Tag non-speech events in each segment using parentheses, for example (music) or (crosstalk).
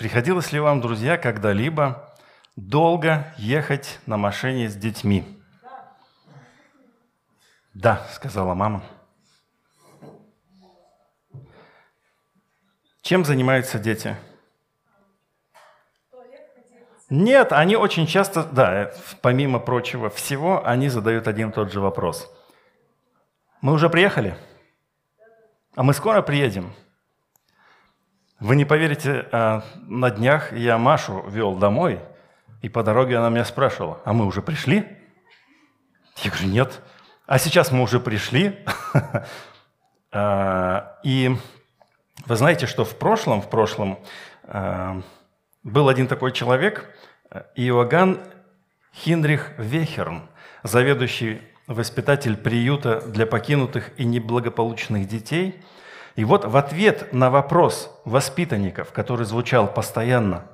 Приходилось ли вам, друзья, когда-либо долго ехать на машине с детьми? Да, сказала мама. Чем занимаются дети? Нет, они очень часто, да, помимо прочего всего, они задают один и тот же вопрос. Мы уже приехали? А мы скоро приедем? Вы не поверите, а, на днях я Машу вел домой, и по дороге она меня спрашивала, а мы уже пришли? Я говорю, нет. А сейчас мы уже пришли. (laughs) А, и вы знаете, что в прошлом, в прошлом а, был один такой человек, Иоганн Хинрих Вехерн, заведующий воспитатель приюта для покинутых и неблагополучных детей. И вот в ответ на вопрос воспитанников, который звучал постоянно,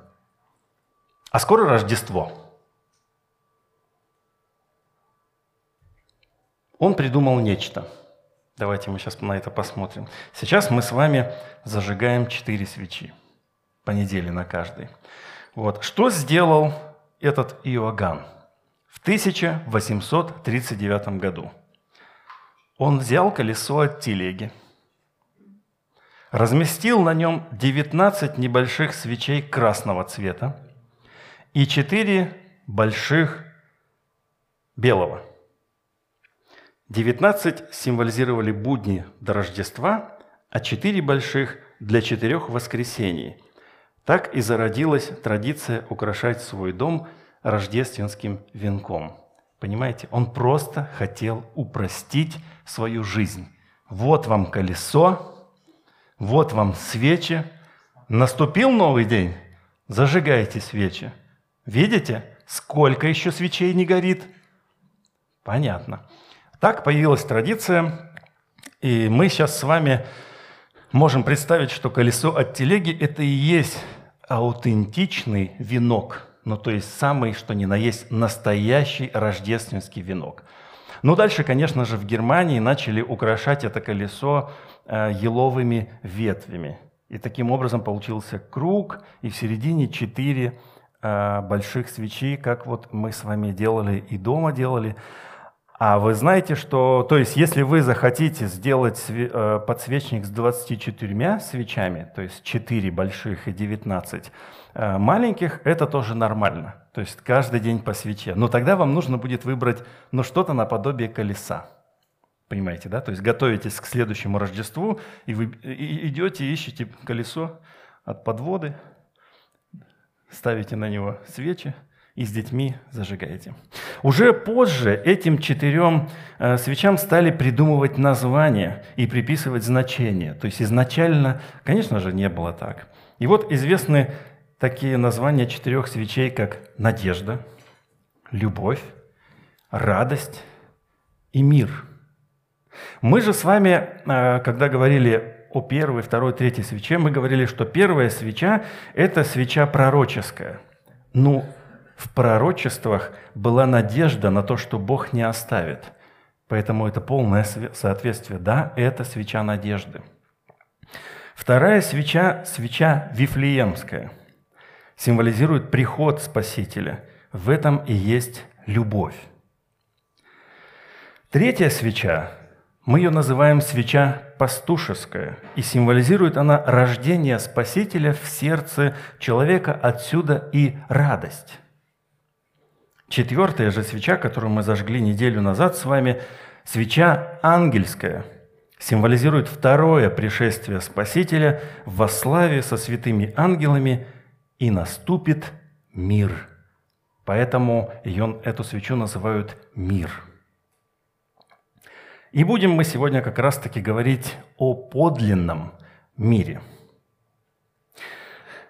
«А скоро Рождество?» Он придумал нечто. Давайте мы сейчас на это посмотрим. Сейчас мы с вами зажигаем четыре свечи. По неделе на каждой. Вот. Что сделал этот Иоганн в 1839 году? Он взял колесо от телеги, разместил на нем 19 небольших свечей красного цвета и 4 больших белого – 19 символизировали будни до Рождества, а четыре больших – для четырех воскресений. Так и зародилась традиция украшать свой дом рождественским венком. Понимаете, он просто хотел упростить свою жизнь. Вот вам колесо, вот вам свечи. Наступил новый день, зажигайте свечи. Видите, сколько еще свечей не горит? Понятно. Так появилась традиция, и мы сейчас с вами можем представить, что колесо от телеги – это и есть аутентичный венок, ну то есть самый, что ни на есть, настоящий рождественский венок. Ну дальше, конечно же, в Германии начали украшать это колесо еловыми ветвями. И таким образом получился круг, и в середине четыре э, больших свечи, как вот мы с вами делали и дома делали. А вы знаете, что, то есть, если вы захотите сделать э, подсвечник с 24 свечами, то есть 4 больших и 19 э, маленьких, это тоже нормально. То есть каждый день по свече. Но тогда вам нужно будет выбрать ну, что-то наподобие колеса. Понимаете, да? То есть готовитесь к следующему Рождеству, и вы идете, ищете колесо от подводы, ставите на него свечи, и с детьми зажигаете. Уже позже этим четырем э, свечам стали придумывать названия и приписывать значения. То есть изначально, конечно же, не было так. И вот известны такие названия четырех свечей, как надежда, любовь, радость и мир. Мы же с вами, э, когда говорили о первой, второй, третьей свече, мы говорили, что первая свеча – это свеча пророческая. Ну, в пророчествах была надежда на то, что Бог не оставит. Поэтому это полное соответствие. Да, это свеча надежды. Вторая свеча, свеча Вифлеемская, символизирует приход Спасителя. В этом и есть любовь. Третья свеча, мы ее называем свеча пастушеская, и символизирует она рождение Спасителя в сердце человека, отсюда и радость. Четвертая же свеча, которую мы зажгли неделю назад с вами, свеча ангельская, символизирует второе пришествие Спасителя во славе со святыми ангелами, и наступит мир. Поэтому ее, эту свечу называют мир. И будем мы сегодня как раз-таки говорить о подлинном мире –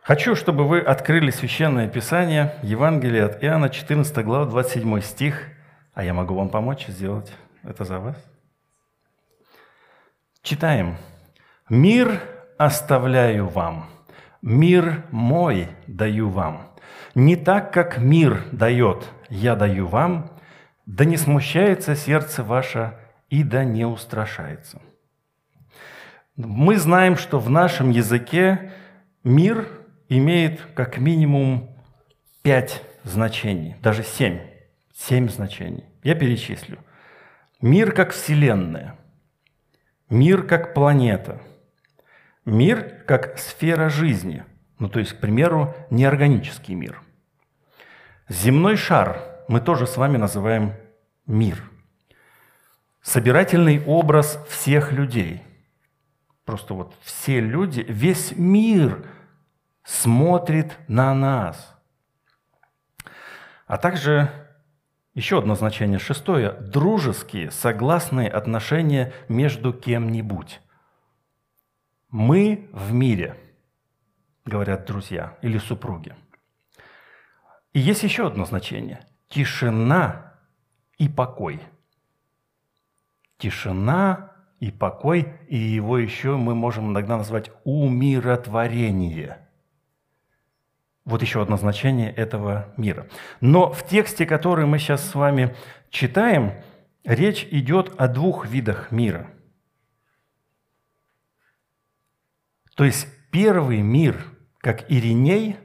Хочу, чтобы вы открыли Священное Писание, Евангелие от Иоанна, 14 глава, 27 стих. А я могу вам помочь сделать это за вас. Читаем. «Мир оставляю вам, мир мой даю вам. Не так, как мир дает, я даю вам, да не смущается сердце ваше и да не устрашается». Мы знаем, что в нашем языке мир – имеет как минимум пять значений, даже семь. Семь значений. Я перечислю. Мир как Вселенная. Мир как планета. Мир как сфера жизни. Ну, то есть, к примеру, неорганический мир. Земной шар мы тоже с вами называем мир. Собирательный образ всех людей. Просто вот все люди, весь мир смотрит на нас. А также еще одно значение, шестое, дружеские, согласные отношения между кем-нибудь. Мы в мире, говорят друзья или супруги. И есть еще одно значение – тишина и покой. Тишина и покой, и его еще мы можем иногда назвать умиротворение – вот еще одно значение этого мира. Но в тексте, который мы сейчас с вами читаем, речь идет о двух видах мира. То есть первый мир, как Ириней,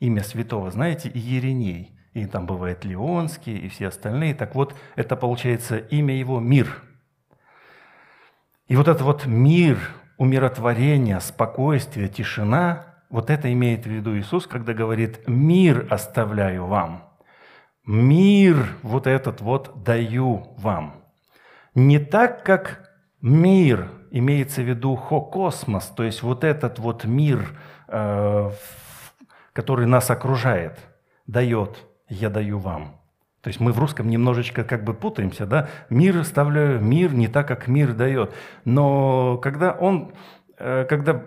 имя святого, знаете, Ириней, и там бывает Леонский, и все остальные. Так вот, это получается имя его – мир. И вот этот вот мир, умиротворение, спокойствие, тишина – вот это имеет в виду Иисус, когда говорит «мир оставляю вам». Мир вот этот вот даю вам. Не так, как мир, имеется в виду хо-космос, то есть вот этот вот мир, э, который нас окружает, дает, я даю вам. То есть мы в русском немножечко как бы путаемся, да? Мир оставляю, мир не так, как мир дает. Но когда он, э, когда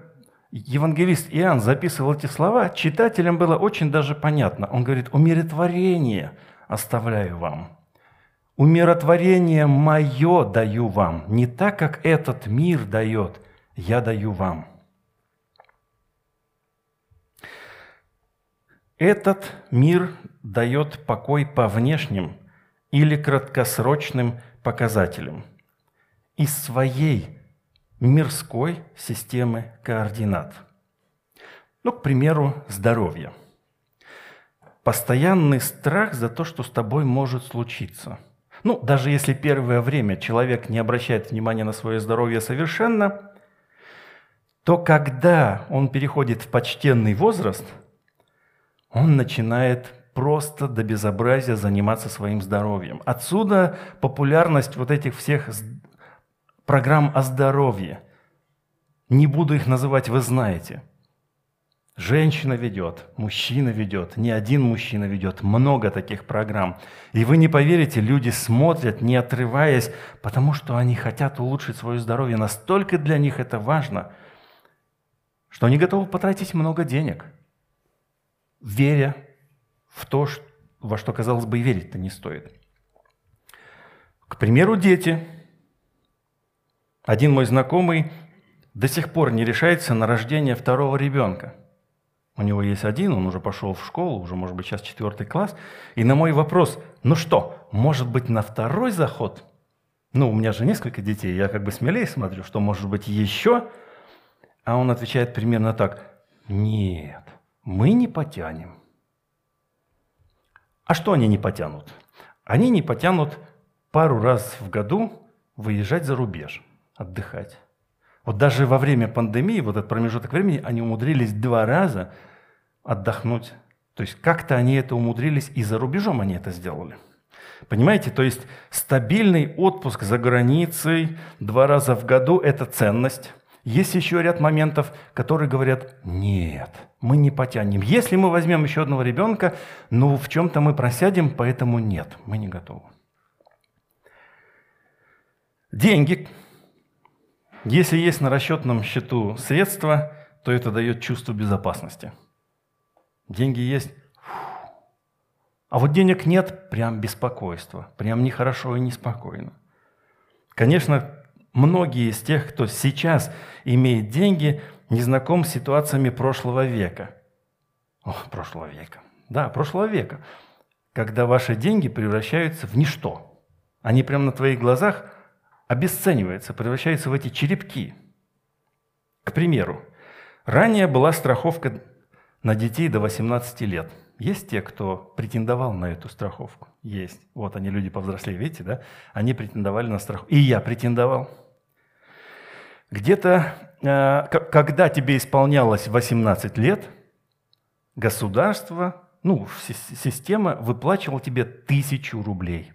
евангелист Иоанн записывал эти слова, читателям было очень даже понятно. Он говорит, умиротворение оставляю вам. Умиротворение мое даю вам. Не так, как этот мир дает, я даю вам. Этот мир дает покой по внешним или краткосрочным показателям. Из своей мирской системы координат. Ну, к примеру, здоровье. Постоянный страх за то, что с тобой может случиться. Ну, даже если первое время человек не обращает внимания на свое здоровье совершенно, то когда он переходит в почтенный возраст, он начинает просто до безобразия заниматься своим здоровьем. Отсюда популярность вот этих всех программ о здоровье. Не буду их называть, вы знаете. Женщина ведет, мужчина ведет, не один мужчина ведет, много таких программ. И вы не поверите, люди смотрят, не отрываясь, потому что они хотят улучшить свое здоровье. Настолько для них это важно, что они готовы потратить много денег, веря в то, во что, казалось бы, и верить-то не стоит. К примеру, дети – один мой знакомый до сих пор не решается на рождение второго ребенка. У него есть один, он уже пошел в школу, уже, может быть, сейчас четвертый класс. И на мой вопрос, ну что, может быть, на второй заход? Ну, у меня же несколько детей, я как бы смелее смотрю, что может быть еще. А он отвечает примерно так, нет, мы не потянем. А что они не потянут? Они не потянут пару раз в году выезжать за рубеж – отдыхать. Вот даже во время пандемии, вот этот промежуток времени, они умудрились два раза отдохнуть. То есть как-то они это умудрились, и за рубежом они это сделали. Понимаете, то есть стабильный отпуск за границей два раза в году – это ценность. Есть еще ряд моментов, которые говорят, нет, мы не потянем. Если мы возьмем еще одного ребенка, ну в чем-то мы просядем, поэтому нет, мы не готовы. Деньги, если есть на расчетном счету средства, то это дает чувство безопасности. Деньги есть, а вот денег нет, прям беспокойство, прям нехорошо и неспокойно. Конечно, многие из тех, кто сейчас имеет деньги, не знаком с ситуациями прошлого века. О, прошлого века. Да, прошлого века. Когда ваши деньги превращаются в ничто. Они прямо на твоих глазах – обесценивается, превращается в эти черепки. К примеру, ранее была страховка на детей до 18 лет. Есть те, кто претендовал на эту страховку? Есть. Вот они, люди повзрослее, видите, да? Они претендовали на страховку. И я претендовал. Где-то, э, когда тебе исполнялось 18 лет, государство, ну, система выплачивала тебе тысячу рублей.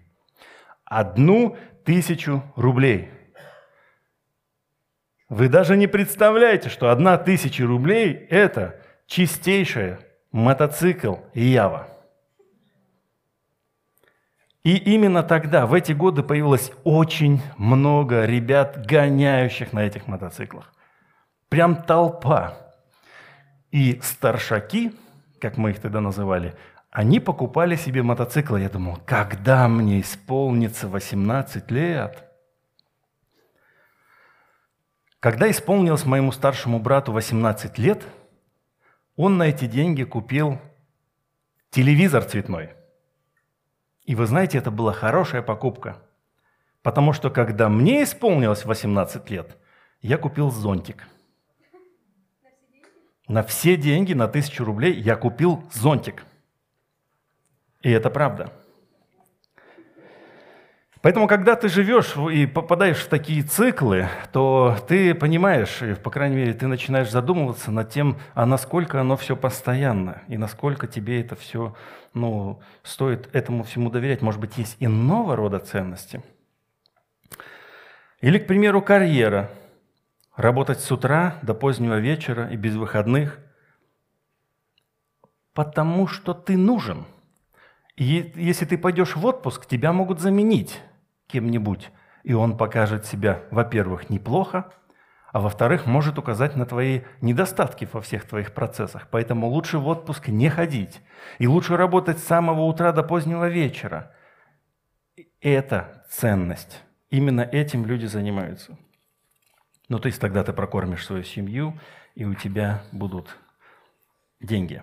Одну тысячу рублей. Вы даже не представляете, что одна тысяча рублей – это чистейшая мотоцикл Ява. И именно тогда, в эти годы, появилось очень много ребят, гоняющих на этих мотоциклах. Прям толпа. И старшаки, как мы их тогда называли, они покупали себе мотоциклы. Я думал, когда мне исполнится 18 лет? Когда исполнилось моему старшему брату 18 лет – он на эти деньги купил телевизор цветной. И вы знаете, это была хорошая покупка. Потому что когда мне исполнилось 18 лет, я купил зонтик. На все деньги, на тысячу рублей я купил зонтик. И это правда. Поэтому, когда ты живешь и попадаешь в такие циклы, то ты понимаешь, по крайней мере, ты начинаешь задумываться над тем, а насколько оно все постоянно, и насколько тебе это все, ну, стоит этому всему доверять. Может быть, есть иного рода ценности. Или, к примеру, карьера. Работать с утра до позднего вечера и без выходных. Потому что ты нужен – и если ты пойдешь в отпуск, тебя могут заменить кем-нибудь, и он покажет себя, во-первых, неплохо, а во-вторых, может указать на твои недостатки во всех твоих процессах. Поэтому лучше в отпуск не ходить. И лучше работать с самого утра до позднего вечера. Это ценность. Именно этим люди занимаются. Ну, то есть тогда ты прокормишь свою семью, и у тебя будут деньги.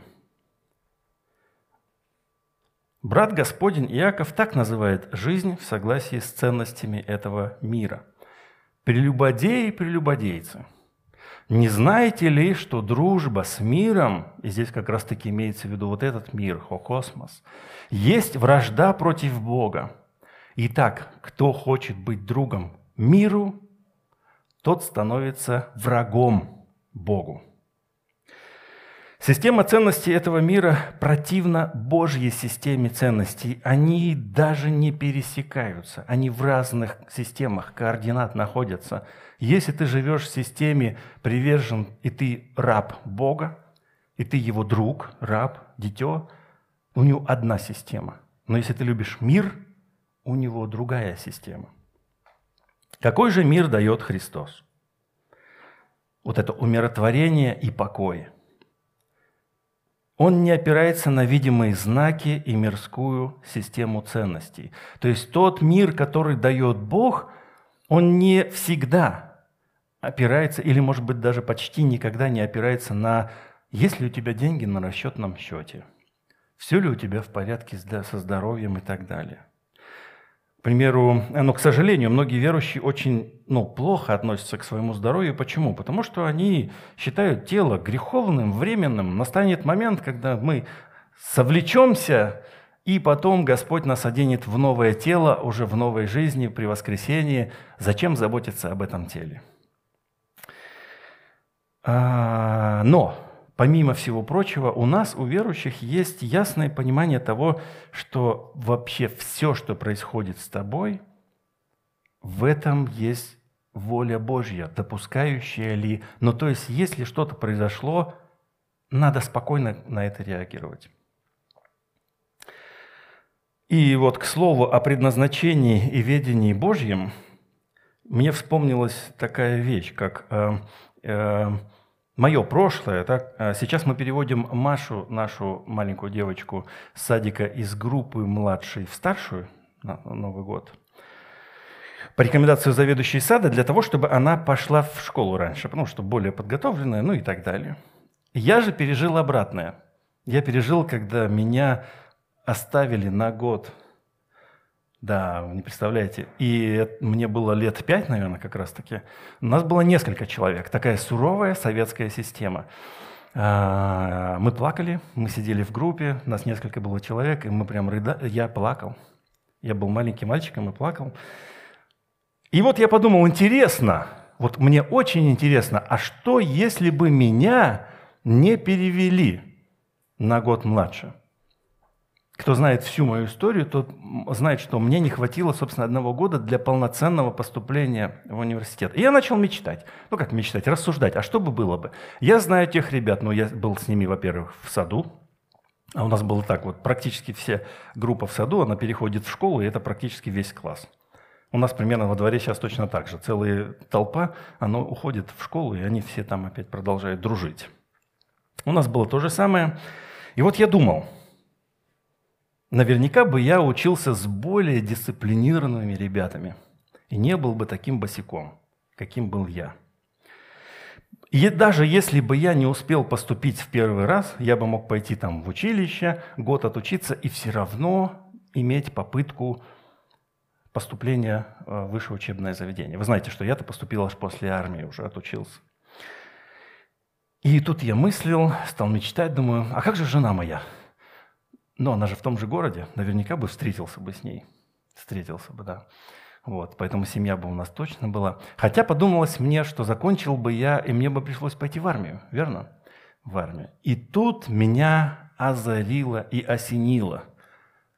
Брат Господень Иаков так называет жизнь в согласии с ценностями этого мира. Прелюбодеи и прелюбодейцы. Не знаете ли, что дружба с миром, и здесь как раз-таки имеется в виду вот этот мир, хокосмос, есть вражда против Бога. Итак, кто хочет быть другом миру, тот становится врагом Богу. Система ценностей этого мира противна Божьей системе ценностей. Они даже не пересекаются. Они в разных системах координат находятся. Если ты живешь в системе привержен, и ты раб Бога, и ты его друг, раб, дитё, у него одна система. Но если ты любишь мир, у него другая система. Какой же мир дает Христос? Вот это умиротворение и покой – он не опирается на видимые знаки и мирскую систему ценностей. То есть тот мир, который дает Бог, он не всегда опирается, или, может быть, даже почти никогда не опирается на есть ли у тебя деньги на расчетном счете, все ли у тебя в порядке со здоровьем и так далее примеру, но, к сожалению, многие верующие очень ну, плохо относятся к своему здоровью. Почему? Потому что они считают тело греховным, временным. Настанет момент, когда мы совлечемся, и потом Господь нас оденет в новое тело, уже в новой жизни, при воскресении. Зачем заботиться об этом теле? А, но помимо всего прочего, у нас, у верующих, есть ясное понимание того, что вообще все, что происходит с тобой, в этом есть воля Божья, допускающая ли. Но то есть, если что-то произошло, надо спокойно на это реагировать. И вот к слову о предназначении и ведении Божьем, мне вспомнилась такая вещь, как э, э, мое прошлое. Так? А сейчас мы переводим Машу, нашу маленькую девочку с садика из группы младшей в старшую на Новый год. По рекомендации заведующей сада для того, чтобы она пошла в школу раньше, потому что более подготовленная, ну и так далее. Я же пережил обратное. Я пережил, когда меня оставили на год – да, вы не представляете. И мне было лет пять, наверное, как раз таки. У нас было несколько человек. Такая суровая советская система. А, мы плакали, мы сидели в группе, нас несколько было человек, и мы прям рыдали. Я плакал. Я был маленьким мальчиком и плакал. И вот я подумал, интересно, вот мне очень интересно, а что, если бы меня не перевели на год младше? Кто знает всю мою историю, тот знает, что мне не хватило, собственно, одного года для полноценного поступления в университет. И я начал мечтать. Ну, как мечтать? Рассуждать. А что бы было бы? Я знаю тех ребят, но я был с ними, во-первых, в саду. А у нас было так вот, практически все группа в саду, она переходит в школу, и это практически весь класс. У нас примерно во дворе сейчас точно так же. Целая толпа, она уходит в школу, и они все там опять продолжают дружить. У нас было то же самое. И вот я думал – наверняка бы я учился с более дисциплинированными ребятами и не был бы таким босиком, каким был я. И даже если бы я не успел поступить в первый раз, я бы мог пойти там в училище, год отучиться и все равно иметь попытку поступления в высшее учебное заведение. Вы знаете, что я-то поступил аж после армии, уже отучился. И тут я мыслил, стал мечтать, думаю, а как же жена моя? Но она же в том же городе, наверняка бы встретился бы с ней. Встретился бы, да. Вот, поэтому семья бы у нас точно была. Хотя подумалось мне, что закончил бы я, и мне бы пришлось пойти в армию, верно? В армию. И тут меня озарило и осенило.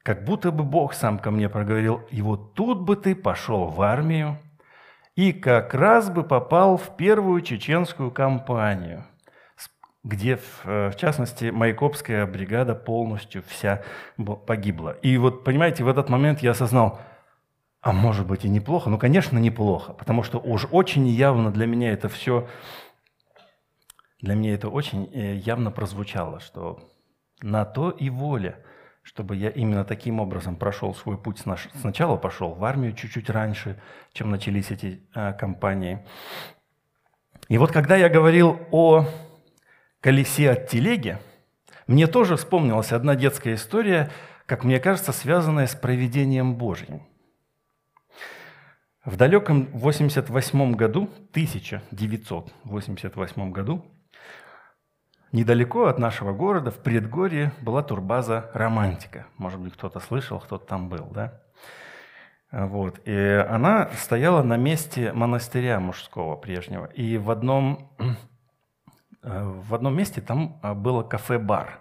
Как будто бы Бог сам ко мне проговорил, и вот тут бы ты пошел в армию, и как раз бы попал в первую чеченскую кампанию – где, э, в частности, Майкопская бригада полностью вся погибла. И вот, понимаете, в этот момент я осознал, а может быть и неплохо, ну, конечно, неплохо, потому что уж очень явно для меня это все, для меня это очень э, явно прозвучало, что на то и воля, чтобы я именно таким образом прошел свой путь. Сначала пошел в армию чуть-чуть раньше, чем начались эти а, кампании. И вот когда я говорил о колесе от телеги, мне тоже вспомнилась одна детская история, как мне кажется, связанная с проведением Божьим. В далеком 88 году, 1988 году, недалеко от нашего города, в предгорье, была турбаза «Романтика». Может быть, кто-то слышал, кто-то там был, да? Вот. И она стояла на месте монастыря мужского прежнего. И в одном в одном месте там а, было кафе-бар.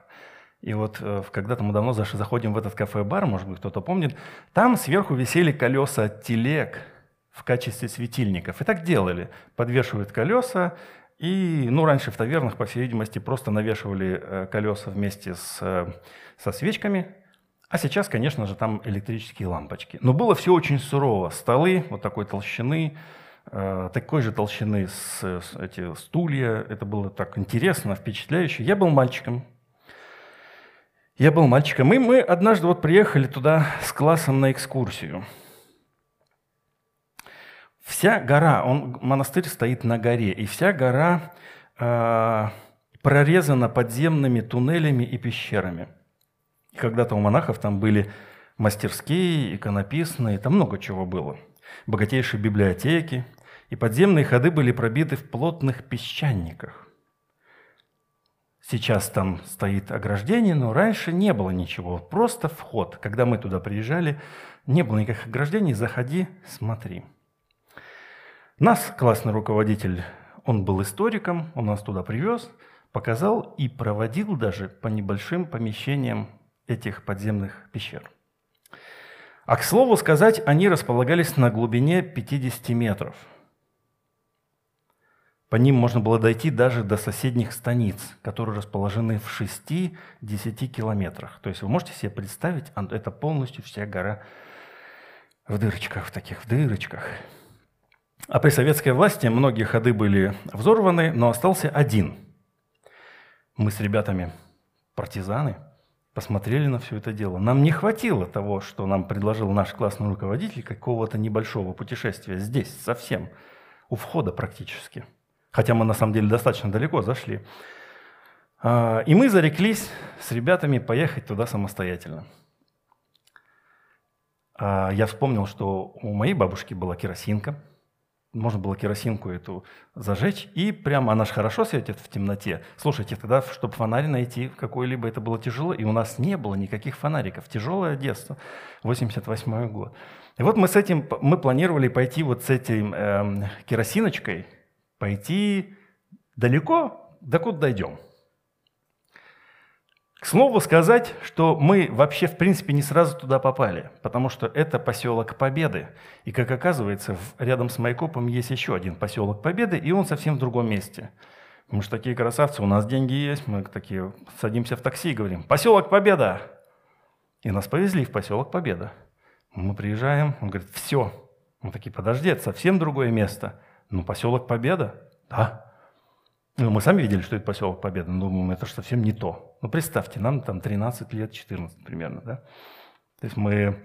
И вот э, когда-то мы давно заходим в этот кафе-бар, может быть, кто-то помнит, там сверху висели колеса телег в качестве светильников. И так делали. Подвешивают колеса, и, ну, раньше в тавернах, по всей видимости, просто навешивали э, колеса вместе с, со свечками, а сейчас, конечно же, там электрические лампочки. Но было все очень сурово. Столы вот такой толщины, Э, такой же толщины с, с, эти стулья. Это было так интересно, впечатляюще. Я был мальчиком. Я был мальчиком. И мы однажды вот приехали туда с классом на экскурсию. Вся гора, он, монастырь стоит на горе, и вся гора э, прорезана подземными туннелями и пещерами. Когда-то у монахов там были мастерские, иконописные, там много чего было. Богатейшие библиотеки, и подземные ходы были пробиты в плотных песчаниках. Сейчас там стоит ограждение, но раньше не было ничего, просто вход. Когда мы туда приезжали, не было никаких ограждений, заходи, смотри. Нас классный руководитель, он был историком, он нас туда привез, показал и проводил даже по небольшим помещениям этих подземных пещер. А к слову сказать, они располагались на глубине 50 метров – по ним можно было дойти даже до соседних станиц, которые расположены в 6-10 километрах. То есть вы можете себе представить, это полностью вся гора в дырочках, в таких в дырочках. А при советской власти многие ходы были взорваны, но остался один. Мы с ребятами, партизаны, посмотрели на все это дело. Нам не хватило того, что нам предложил наш классный руководитель, какого-то небольшого путешествия здесь, совсем, у входа практически – хотя мы на самом деле достаточно далеко зашли. А, и мы зареклись с ребятами поехать туда самостоятельно. А, я вспомнил, что у моей бабушки была керосинка. можно было керосинку эту зажечь, и прямо она же хорошо светит в темноте. Слушайте, тогда, чтобы фонарь найти какой-либо, это было тяжело, и у нас не было никаких фонариков. Тяжелое детство, 88 год. И вот мы с этим, мы планировали пойти вот с этим э, керосиночкой, пойти далеко, до куда дойдем. К слову сказать, что мы вообще, в принципе, не сразу туда попали, потому что это поселок Победы. И, как оказывается, рядом с Майкопом есть еще один поселок Победы, и он совсем в другом месте. Мы же такие красавцы, у нас деньги есть, мы такие садимся в такси и говорим «Поселок Победа!» И нас повезли в поселок Победа. Мы приезжаем, он говорит «Все». Мы такие «Подожди, это совсем другое место». «Ну, поселок Победа?» «Да». Ну, мы сами видели, что это поселок Победа, но думаем, это же совсем не то. Ну, представьте, нам там 13 лет, 14 примерно, да? То есть мы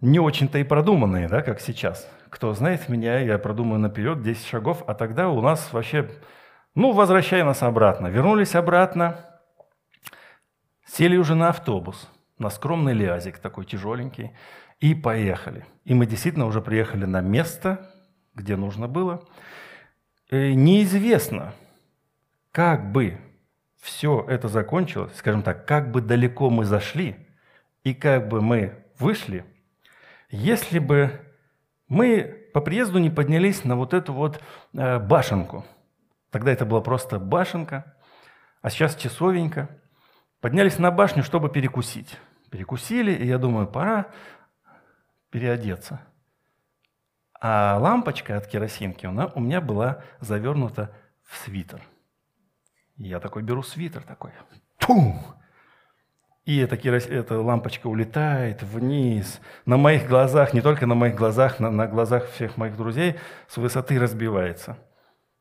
не очень-то и продуманные, да, как сейчас. Кто знает меня, я продумаю наперед 10 шагов, а тогда у нас вообще, ну, возвращай нас обратно. Вернулись обратно, сели уже на автобус, на скромный лиазик такой тяжеленький, и поехали. И мы действительно уже приехали на место, где нужно было – Э, неизвестно, как бы все это закончилось, скажем так, как бы далеко мы зашли и как бы мы вышли, если бы мы по приезду не поднялись на вот эту вот э, башенку. Тогда это была просто башенка, а сейчас часовенька. Поднялись на башню, чтобы перекусить. Перекусили, и я думаю, пора переодеться – а лампочка от керосинки она у меня была завернута в свитер. Я такой беру свитер такой. Тум! И эта, керос... эта лампочка улетает вниз. На моих глазах, не только на моих глазах, на, на глазах всех моих друзей с высоты разбивается.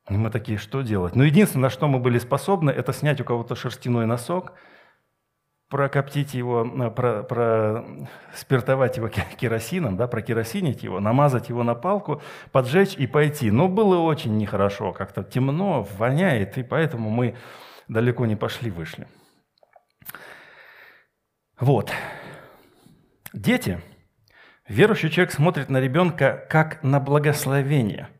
И мы такие, что делать? Ну, единственное, на что мы были способны, это снять у кого-то шерстяной носок – прокоптить его, э, про, про спиртовать его керосином, да, прокеросинить его, намазать его на палку, поджечь и пойти. Но было очень нехорошо, как-то темно, воняет, и поэтому мы далеко не пошли, вышли. Вот. Дети. Верующий человек смотрит на ребенка как на благословение –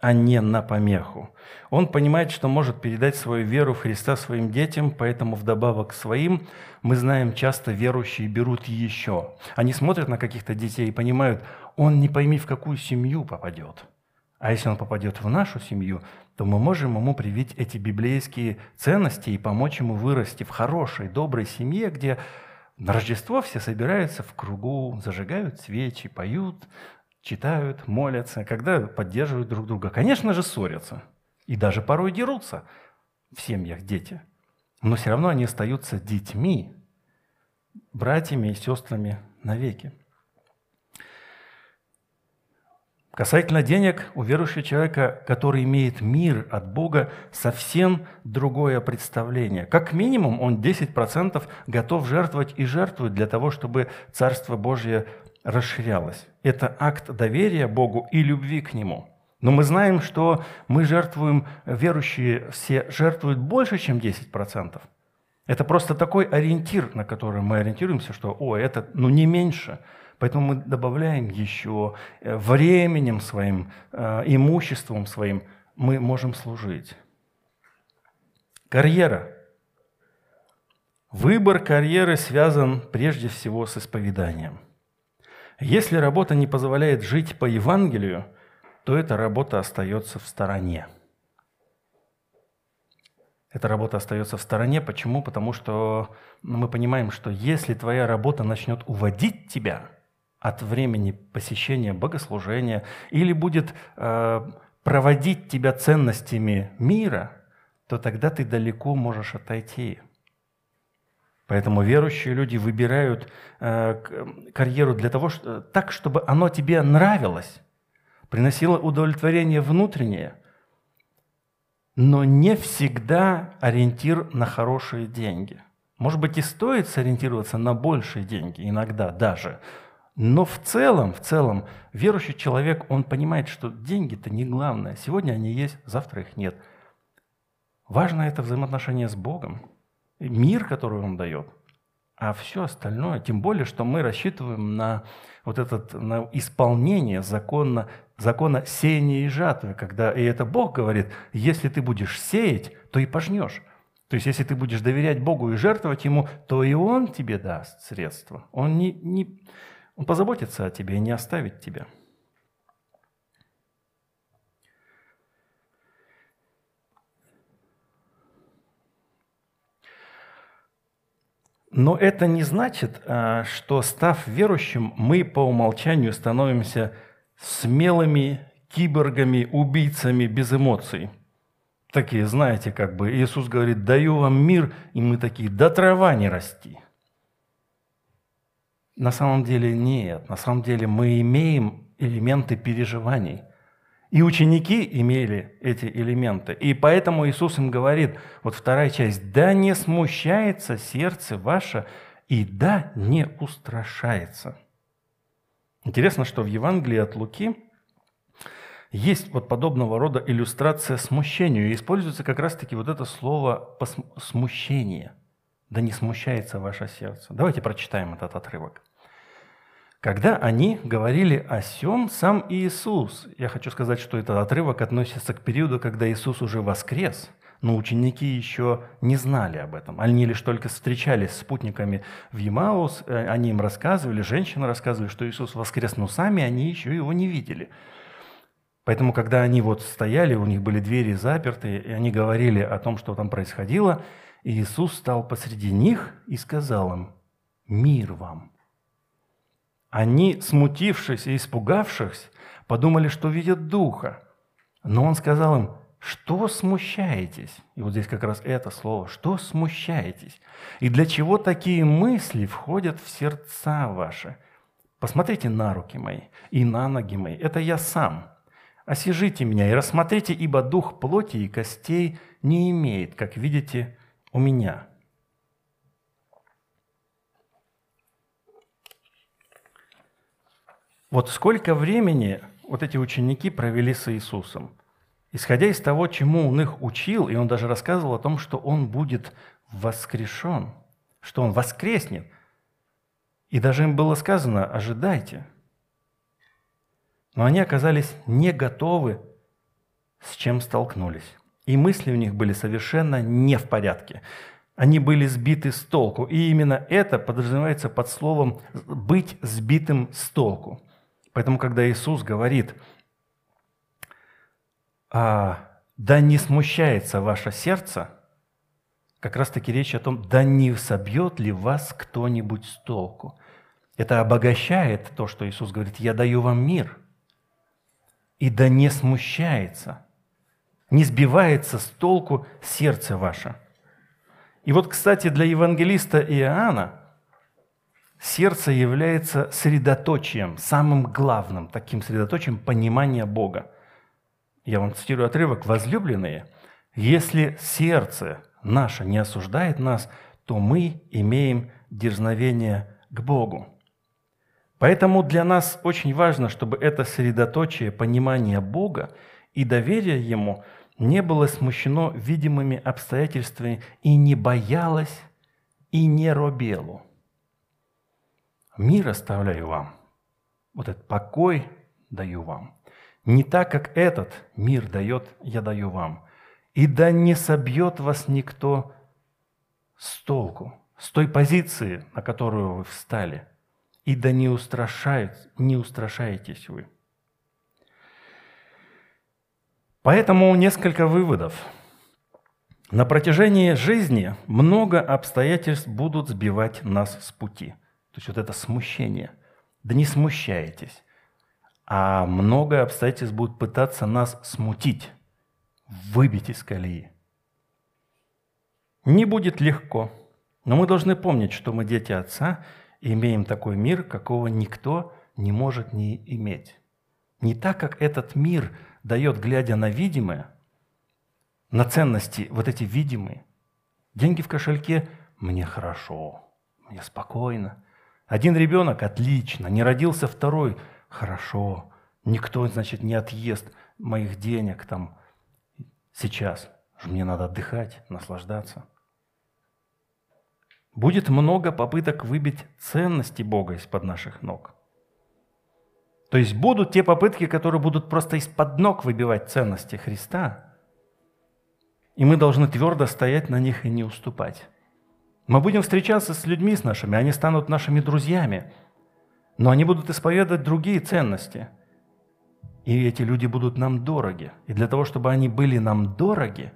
а не на помеху. Он понимает, что может передать свою веру в Христа своим детям, поэтому вдобавок к своим мы знаем, часто верующие берут еще. Они смотрят на каких-то детей и понимают, он не пойми, в какую семью попадет. А если он попадет в нашу семью, то мы можем ему привить эти библейские ценности и помочь ему вырасти в хорошей, доброй семье, где на Рождество все собираются в кругу, зажигают свечи, поют, читают, молятся, когда поддерживают друг друга. Конечно же, ссорятся. И даже порой дерутся в семьях дети. Но все равно они остаются детьми, братьями и сестрами навеки. Касательно денег, у верующего человека, который имеет мир от Бога, совсем другое представление. Как минимум он 10% готов жертвовать и жертвует для того, чтобы Царство Божье расширялась. Это акт доверия Богу и любви к Нему. Но мы знаем, что мы жертвуем, верующие все жертвуют больше, чем 10%. Это просто такой ориентир, на который мы ориентируемся, что, о, это ну, не меньше. Поэтому мы добавляем еще э, временем своим, э, имуществом своим мы можем служить. Карьера. Выбор карьеры связан прежде всего с исповеданием – если работа не позволяет жить по Евангелию, то эта работа остается в стороне. Эта работа остается в стороне. Почему? Потому что мы понимаем, что если твоя работа начнет уводить тебя от времени посещения богослужения или будет э, проводить тебя ценностями мира, то тогда ты далеко можешь отойти. Поэтому верующие люди выбирают э, карьеру для того, так, чтобы оно тебе нравилось, приносило удовлетворение внутреннее, но не всегда ориентир на хорошие деньги. Может быть, и стоит сориентироваться на большие деньги, иногда даже. Но в целом, в целом, верующий человек, он понимает, что деньги-то не главное. Сегодня они есть, завтра их нет. Важно это взаимоотношение с Богом мир, который он дает, а все остальное, тем более, что мы рассчитываем на вот это на исполнение законно закона сеяния и жатвы, когда и это Бог говорит, если ты будешь сеять, то и пожнешь. То есть, если ты будешь доверять Богу и жертвовать Ему, то и Он тебе даст средства. Он, не, не, он позаботится о тебе и не оставит тебя. Но это не значит, а, что став верующим, мы по умолчанию становимся смелыми киборгами, убийцами без эмоций. Такие, знаете, как бы Иисус говорит, даю вам мир, и мы такие, да трава не расти. На самом деле нет. На самом деле мы имеем элементы переживаний. И ученики имели эти элементы. И поэтому Иисус им говорит, вот вторая часть, «Да не смущается сердце ваше, и да не устрашается». Интересно, что в Евангелии от Луки есть вот подобного рода иллюстрация смущению. И используется как раз-таки вот это слово «смущение». «Да не смущается ваше сердце». Давайте прочитаем этот отрывок. Когда они говорили о сем, сам Иисус, я хочу сказать, что этот отрывок относится к периоду, когда Иисус уже воскрес, но ученики еще не знали об этом. Они лишь только встречались с спутниками в Емаус, э, они им рассказывали, женщины рассказывали, что Иисус воскрес, но сами они еще его не видели. Поэтому, когда они вот стояли, у них были двери заперты, и они говорили о том, что там происходило, Иисус стал посреди них и сказал им, «Мир вам!» Они, смутившись и испугавшись, подумали, что видят Духа. Но Он сказал им, что смущаетесь? И вот здесь как раз это слово, что смущаетесь? И для чего такие мысли входят в сердца ваши? Посмотрите на руки мои и на ноги мои. Это я сам. Осижите меня и рассмотрите, ибо дух плоти и костей не имеет, как видите, у меня. Вот сколько времени вот эти ученики провели с Иисусом, исходя из того, чему он их учил, и он даже рассказывал о том, что он будет воскрешен, что он воскреснет. И даже им было сказано, ожидайте. Но они оказались не готовы, с чем столкнулись. И мысли у них были совершенно не в порядке. Они были сбиты с толку. И именно это подразумевается под словом «быть сбитым с толку». Поэтому, когда Иисус говорит, а, да не смущается ваше сердце, как раз-таки речь о том, да не собьет ли вас кто-нибудь с толку. Это обогащает то, что Иисус говорит, я даю вам мир. И да не смущается, не сбивается с толку сердце ваше. И вот, кстати, для евангелиста Иоанна – Сердце является средоточием, самым главным таким средоточием понимания Бога. Я вам цитирую отрывок «Возлюбленные, если сердце наше не осуждает нас, то мы имеем дерзновение к Богу». Поэтому для нас очень важно, чтобы это средоточие понимания Бога и доверия Ему не было смущено видимыми обстоятельствами и не боялось и не робело – Мир оставляю вам. Вот этот покой даю вам. Не так, как этот мир дает, я даю вам. И да не собьет вас никто с толку, с той позиции, на которую вы встали. И да не, устрашает, не устрашаетесь вы. Поэтому несколько выводов. На протяжении жизни много обстоятельств будут сбивать нас с пути – то есть вот это смущение. Да не смущайтесь. А много обстоятельств будут пытаться нас смутить, выбить из колеи. Не будет легко, но мы должны помнить, что мы дети Отца и имеем такой мир, какого никто не может не иметь. Не так, как этот мир дает, глядя на видимое, на ценности, вот эти видимые. Деньги в кошельке – мне хорошо, мне спокойно – один ребенок – отлично, не родился второй – хорошо. Никто, значит, не отъест моих денег там сейчас. Мне надо отдыхать, наслаждаться. Будет много попыток выбить ценности Бога из-под наших ног. То есть будут те попытки, которые будут просто из-под ног выбивать ценности Христа, и мы должны твердо стоять на них и не уступать. Мы будем встречаться с людьми с нашими, они станут нашими друзьями, но они будут исповедовать другие ценности. И эти люди будут нам дороги. И для того, чтобы они были нам дороги,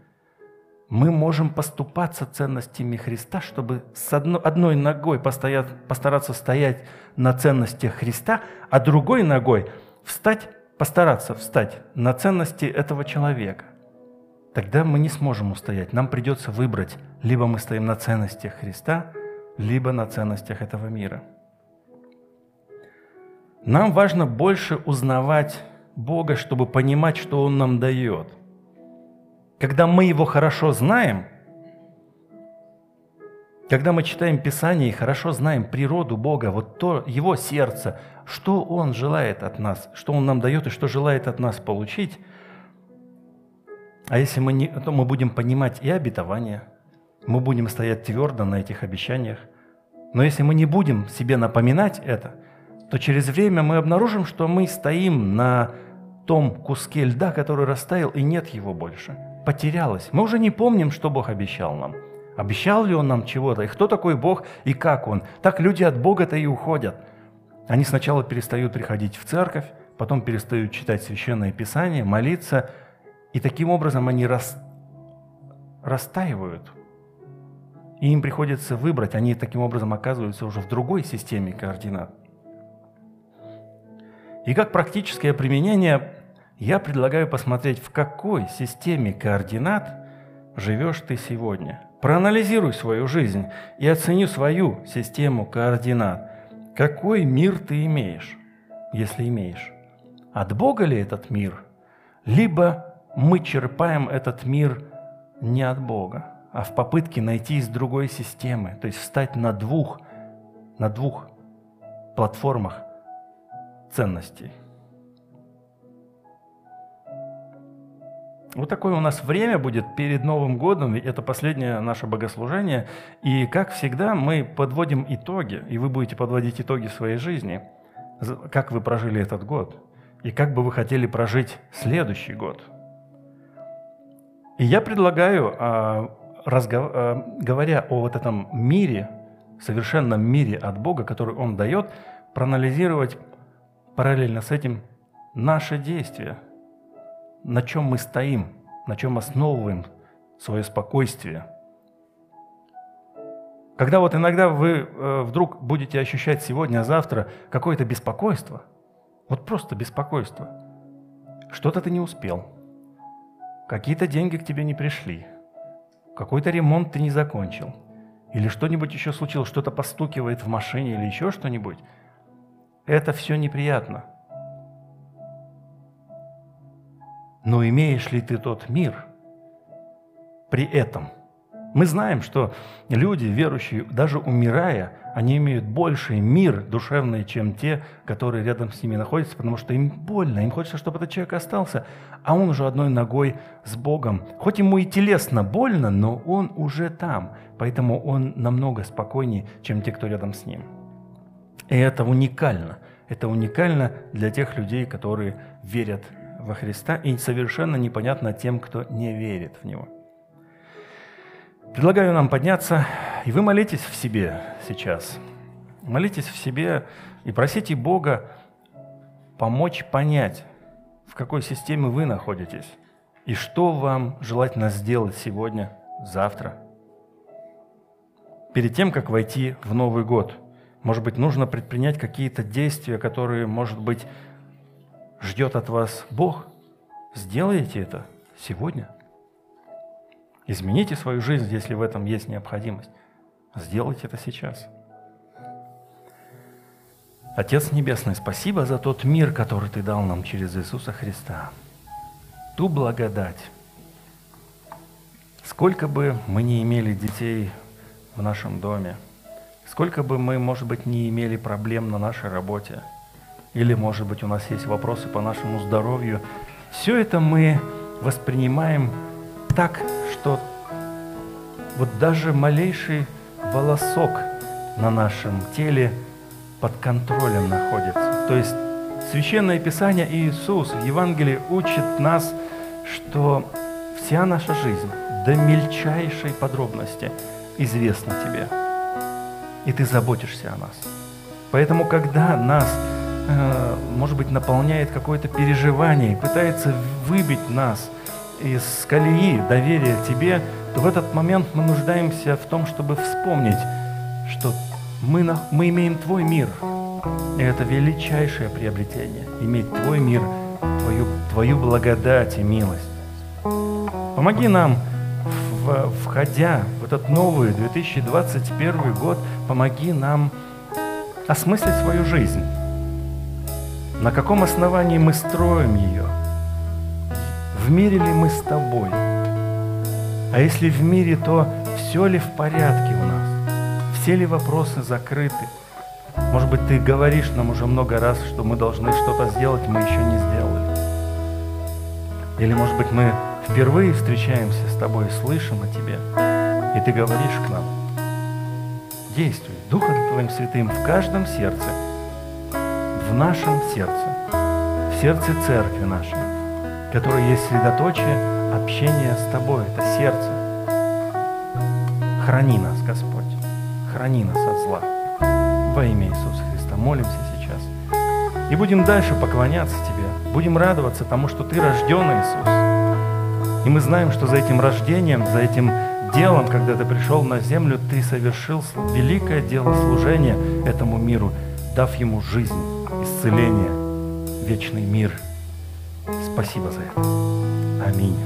мы можем поступаться ценностями Христа, чтобы с одно, одной ногой постараться стоять на ценностях Христа, а другой ногой встать, постараться встать на ценности этого человека тогда мы не сможем устоять. Нам придется выбрать, либо мы стоим на ценностях Христа, либо на ценностях этого мира. Нам важно больше узнавать Бога, чтобы понимать, что Он нам дает. Когда мы Его хорошо знаем, когда мы читаем Писание и хорошо знаем природу Бога, вот то Его сердце, что Он желает от нас, что Он нам дает и что желает от нас получить – а если мы не, то мы будем понимать и обетования, мы будем стоять твердо на этих обещаниях. Но если мы не будем себе напоминать это, то через время мы обнаружим, что мы стоим на том куске льда, который растаял, и нет его больше. Потерялось. Мы уже не помним, что Бог обещал нам. Обещал ли Он нам чего-то, и кто такой Бог, и как Он. Так люди от Бога-то и уходят. Они сначала перестают приходить в церковь, потом перестают читать Священное Писание, молиться – и таким образом они рас... растаивают. И им приходится выбрать, они таким образом оказываются уже в другой системе координат. И как практическое применение я предлагаю посмотреть, в какой системе координат живешь ты сегодня. Проанализируй свою жизнь и оцени свою систему координат. Какой мир ты имеешь, если имеешь? От Бога ли этот мир? Либо мы черпаем этот мир не от Бога, а в попытке найти из другой системы, то есть встать на двух, на двух платформах ценностей. Вот такое у нас время будет перед Новым годом, ведь это последнее наше богослужение. И, как всегда, мы подводим итоги, и вы будете подводить итоги своей жизни, как вы прожили этот год, и как бы вы хотели прожить следующий год – и я предлагаю, а, а, говоря о вот этом мире, совершенном мире от Бога, который Он дает, проанализировать параллельно с этим наши действия, на чем мы стоим, на чем основываем свое спокойствие. Когда вот иногда вы э, вдруг будете ощущать сегодня, завтра какое-то беспокойство, вот просто беспокойство, что-то ты не успел – Какие-то деньги к тебе не пришли. Какой-то ремонт ты не закончил. Или что-нибудь еще случилось, что-то постукивает в машине или еще что-нибудь. Это все неприятно. Но имеешь ли ты тот мир при этом – мы знаем, что люди, верующие, даже умирая, они имеют больший мир душевный, чем те, которые рядом с ними находятся, потому что им больно, им хочется, чтобы этот человек остался, а он уже одной ногой с Богом. Хоть ему и телесно больно, но он уже там, поэтому он намного спокойнее, чем те, кто рядом с ним. И это уникально. Это уникально для тех людей, которые верят во Христа, и совершенно непонятно тем, кто не верит в Него. Предлагаю нам подняться, и вы молитесь в себе сейчас. Молитесь в себе и просите Бога помочь понять, в какой системе вы находитесь, и что вам желательно сделать сегодня, завтра. Перед тем, как войти в Новый год, может быть, нужно предпринять какие-то действия, которые, может быть, ждет от вас Бог. Сделайте это сегодня – Измените свою жизнь, если в этом есть необходимость. Сделайте это сейчас. Отец Небесный, спасибо за тот мир, который Ты дал нам через Иисуса Христа. Ту благодать. Сколько бы мы не имели детей в нашем доме, сколько бы мы, может быть, не имели проблем на нашей работе, или, может быть, у нас есть вопросы по нашему здоровью, все это мы воспринимаем так, что вот даже малейший волосок на нашем теле под контролем находится. То есть Священное Писание Иисус в Евангелии учит нас, что вся наша жизнь до мельчайшей подробности известна тебе. И ты заботишься о нас. Поэтому, когда нас, э, может быть, наполняет какое-то переживание, пытается выбить нас из колеи доверия тебе, то в этот момент мы нуждаемся в том, чтобы вспомнить, что мы, на, мы имеем Твой мир. И это величайшее приобретение – иметь Твой мир, Твою, твою благодать и милость. Помоги нам, в, входя в этот новый 2021 год, помоги нам осмыслить свою жизнь. На каком основании мы строим ее? В мире ли мы с тобой? А если в мире, то все ли в порядке у нас? Все ли вопросы закрыты? Может быть, ты говоришь нам уже много раз, что мы должны что-то сделать, мы еще не сделали. Или, может быть, мы впервые встречаемся с тобой и слышим о тебе, и ты говоришь к нам, действуй Духом Твоим Святым в каждом сердце, в нашем сердце, в сердце церкви нашей, которая есть средоточие общения с Тобой, это сердце. Храни нас, Господь, храни нас от зла. Во имя Иисуса Христа молимся сейчас. И будем дальше поклоняться Тебе, будем радоваться тому, что Ты рожден, Иисус. И мы знаем, что за этим рождением, за этим делом, когда ты пришел на землю, ты совершил великое дело служения этому миру, дав ему жизнь, исцеление, вечный мир. Спасибо за это. Аминь.